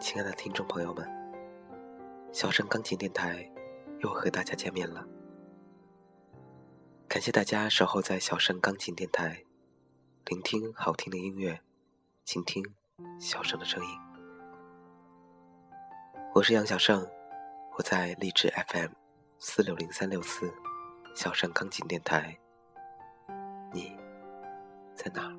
亲爱的听众朋友们，小声钢琴电台又和大家见面了。感谢大家守候在小声钢琴电台，聆听好听的音乐，倾听小声的声音。我是杨小胜，我在励志 FM 四六零三六四小声钢琴电台。你在哪？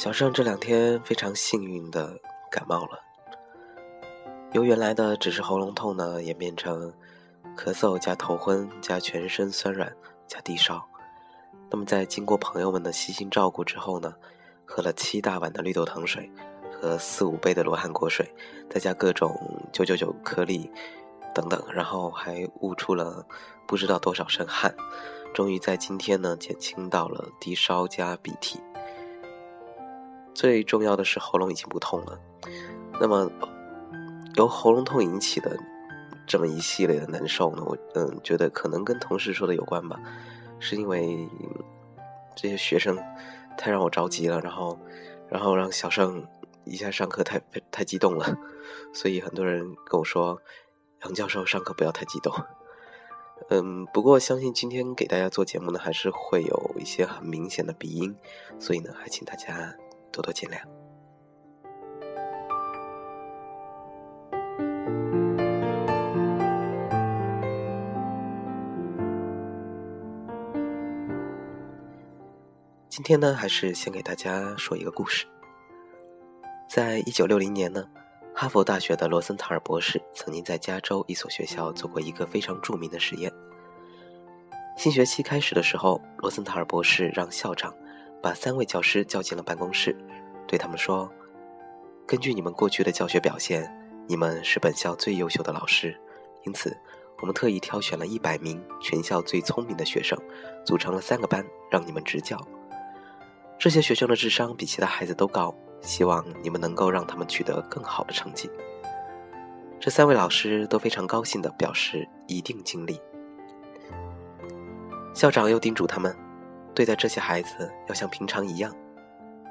小盛这两天非常幸运的感冒了，由原来的只是喉咙痛呢，演变成咳嗽加头昏加全身酸软加低烧。那么在经过朋友们的悉心照顾之后呢，喝了七大碗的绿豆糖水和四五杯的罗汉果水，再加各种九九九颗粒等等，然后还悟出了不知道多少身汗，终于在今天呢减轻到了低烧加鼻涕。最重要的是喉咙已经不痛了，那么由喉咙痛引起的这么一系列的难受呢？我嗯觉得可能跟同事说的有关吧，是因为这些学生太让我着急了，然后然后让小盛一下上课太太激动了，所以很多人跟我说杨教授上课不要太激动。嗯，不过相信今天给大家做节目呢，还是会有一些很明显的鼻音，所以呢，还请大家。多多见谅。今天呢，还是先给大家说一个故事。在一九六零年呢，哈佛大学的罗森塔尔博士曾经在加州一所学校做过一个非常著名的实验。新学期开始的时候，罗森塔尔博士让校长。把三位教师叫进了办公室，对他们说：“根据你们过去的教学表现，你们是本校最优秀的老师，因此，我们特意挑选了一百名全校最聪明的学生，组成了三个班，让你们执教。这些学生的智商比其他孩子都高，希望你们能够让他们取得更好的成绩。”这三位老师都非常高兴地表示一定尽力。校长又叮嘱他们。对待这些孩子要像平常一样，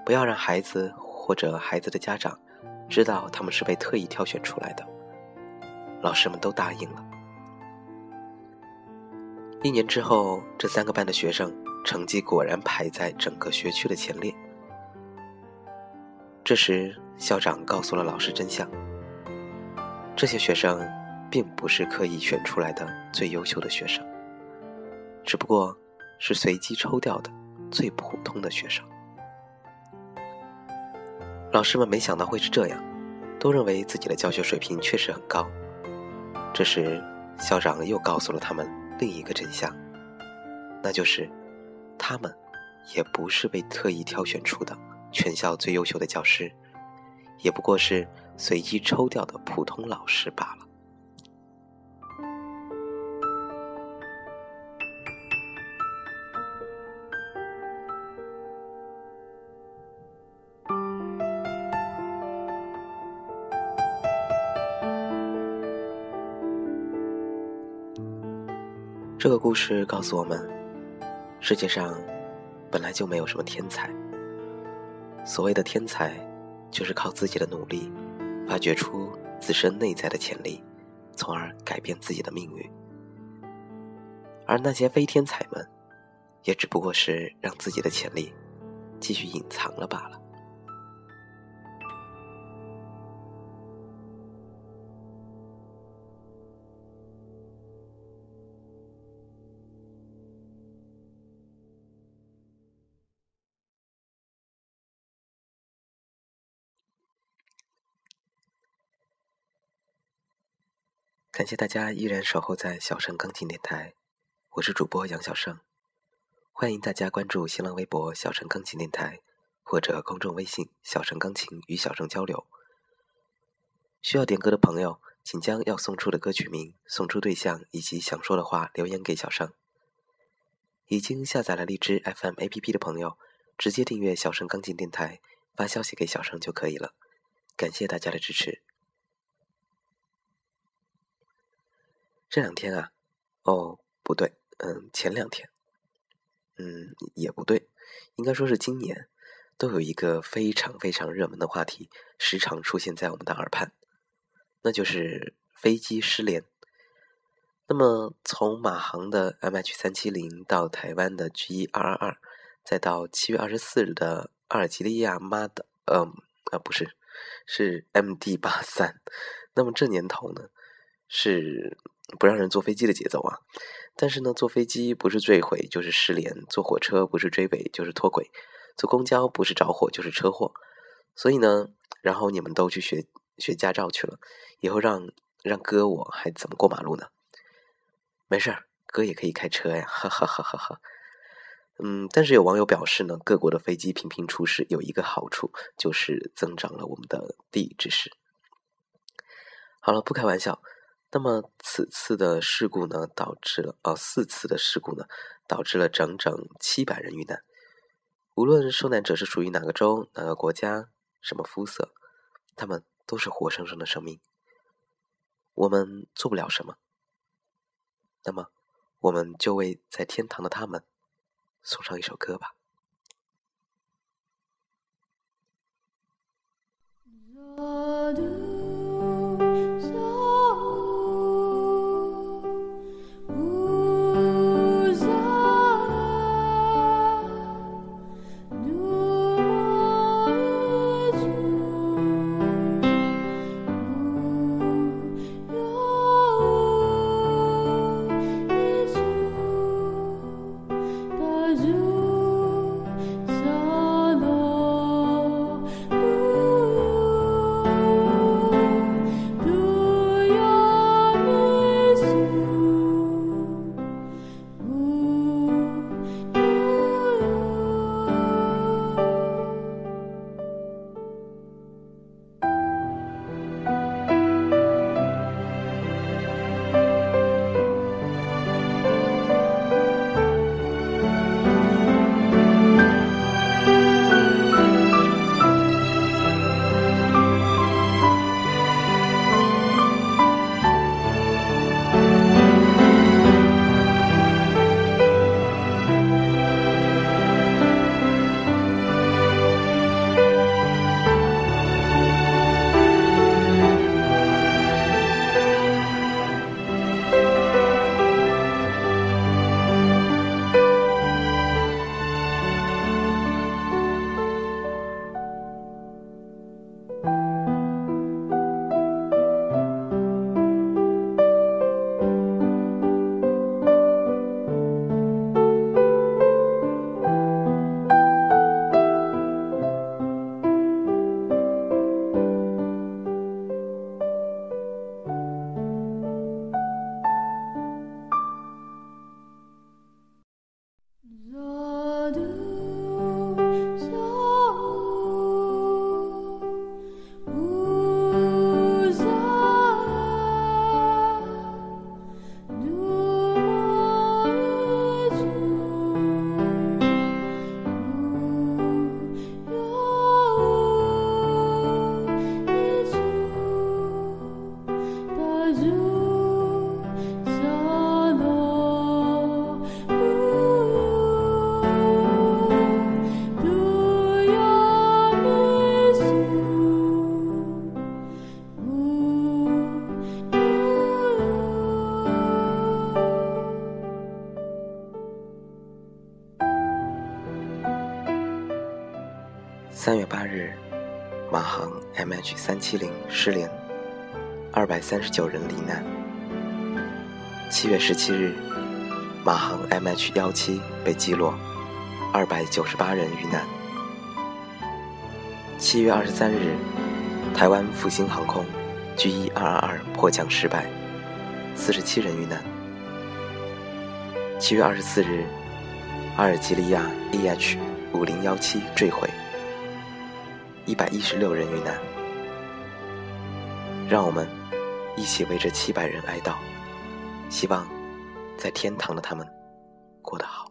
不要让孩子或者孩子的家长知道他们是被特意挑选出来的。老师们都答应了。一年之后，这三个班的学生成绩果然排在整个学区的前列。这时，校长告诉了老师真相：这些学生并不是刻意选出来的最优秀的学生，只不过。是随机抽调的最普通的学生。老师们没想到会是这样，都认为自己的教学水平确实很高。这时，校长又告诉了他们另一个真相，那就是他们也不是被特意挑选出的全校最优秀的教师，也不过是随机抽调的普通老师罢了。这个故事告诉我们，世界上本来就没有什么天才。所谓的天才，就是靠自己的努力，发掘出自身内在的潜力，从而改变自己的命运。而那些非天才们，也只不过是让自己的潜力继续隐藏了罢了。感谢大家依然守候在小盛钢琴电台，我是主播杨小盛，欢迎大家关注新浪微博小盛钢琴电台或者公众微信小盛钢琴与小盛交流。需要点歌的朋友，请将要送出的歌曲名、送出对象以及想说的话留言给小盛。已经下载了荔枝 FM APP 的朋友，直接订阅小盛钢琴电台，发消息给小生就可以了。感谢大家的支持。这两天啊，哦，不对，嗯，前两天，嗯，也不对，应该说是今年，都有一个非常非常热门的话题，时常出现在我们的耳畔，那就是飞机失联。那么，从马航的 MH 三七零到台湾的 G 二二二，再到七月二十四日的阿尔及利亚马的，嗯啊不是，是 MD 八三。那么这年头呢，是不让人坐飞机的节奏啊。但是呢，坐飞机不是坠毁就是失联，坐火车不是追尾就是脱轨，坐公交不是着火就是车祸。所以呢，然后你们都去学学驾照去了，以后让让哥我还怎么过马路呢？没事儿，哥也可以开车呀，哈哈哈哈哈。嗯，但是有网友表示呢，各国的飞机频频出事，有一个好处就是增长了我们的地理知识。好了，不开玩笑。那么此次的事故呢，导致了哦四次的事故呢，导致了整整七百人遇难。无论受难者是属于哪个州、哪个国家、什么肤色，他们都是活生生的生命。我们做不了什么。那么，我们就为在天堂的他们送上一首歌吧。三七零失联，二百三十九人罹难。七月十七日，马航 MH 幺七被击落，二百九十八人遇难。七月二十三日，台湾复兴航空 G 一二二二迫降失败，四十七人遇难。七月二十四日，阿尔及利亚 EH 五零幺七坠毁。一百一十六人遇难，让我们一起为这七百人哀悼，希望在天堂的他们过得好。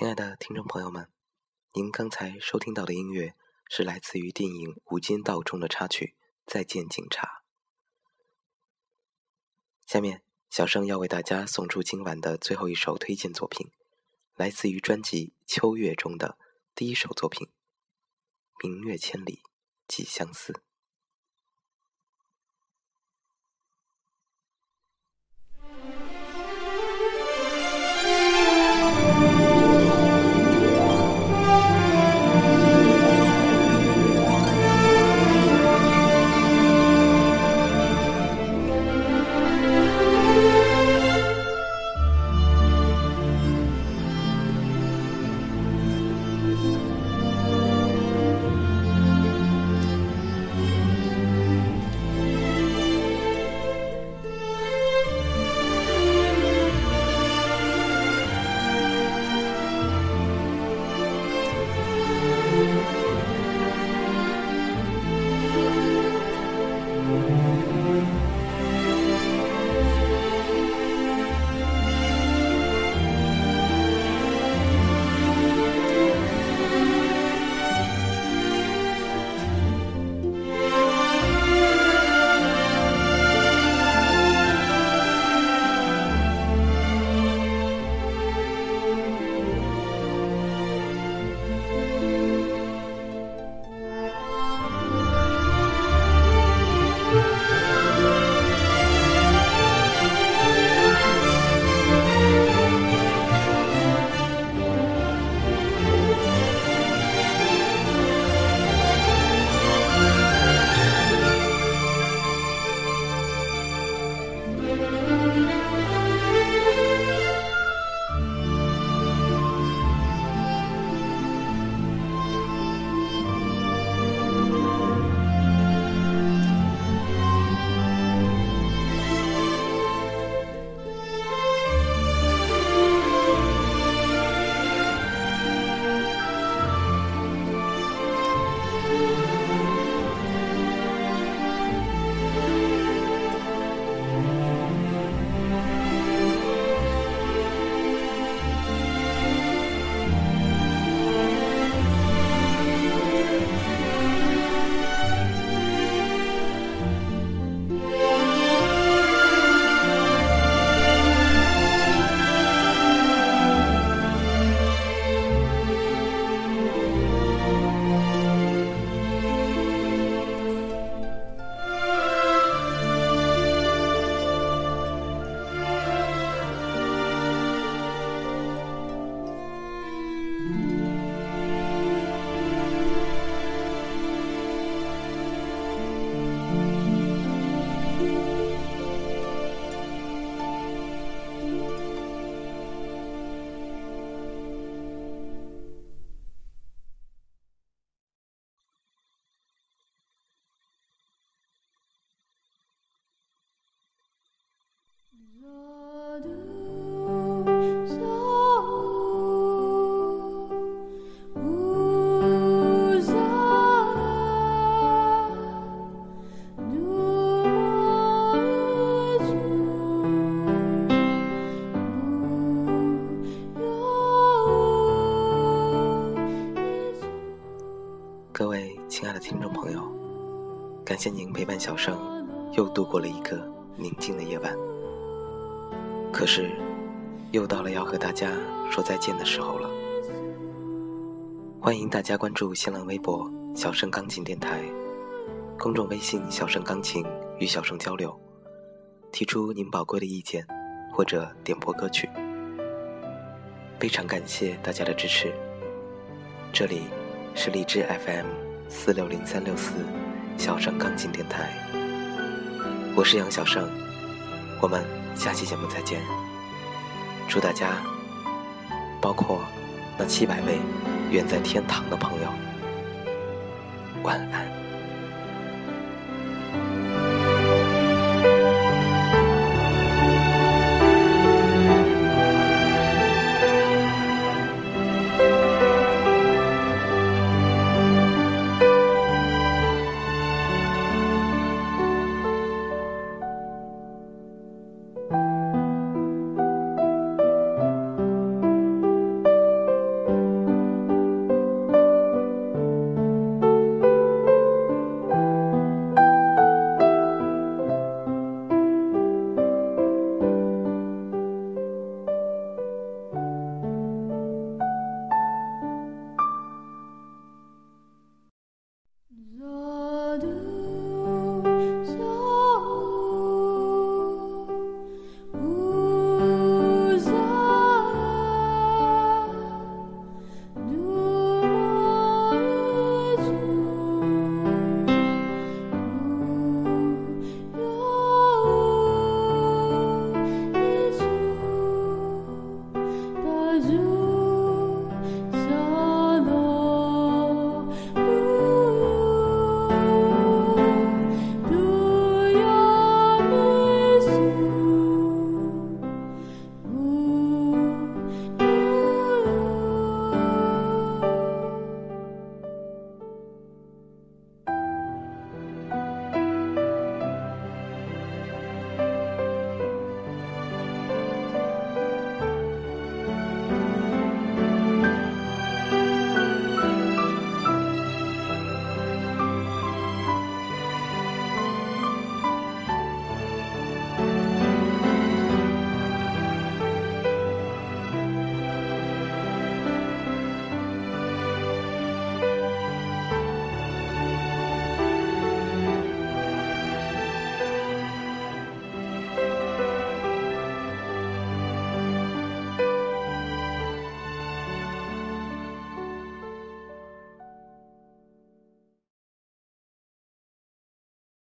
亲爱的听众朋友们，您刚才收听到的音乐是来自于电影《无间道》中的插曲《再见警察》。下面，小生要为大家送出今晚的最后一首推荐作品，来自于专辑《秋月》中的第一首作品《明月千里寄相思》。感谢您陪伴小生，又度过了一个宁静的夜晚。可是，又到了要和大家说再见的时候了。欢迎大家关注新浪微博“小生钢琴电台”，公众微信“小生钢琴”与小生交流，提出您宝贵的意见或者点播歌曲。非常感谢大家的支持。这里是荔枝 FM 四六零三六四小生钢琴电台，我是杨小生，我们。下期节目再见，祝大家，包括那七百位远在天堂的朋友，晚安。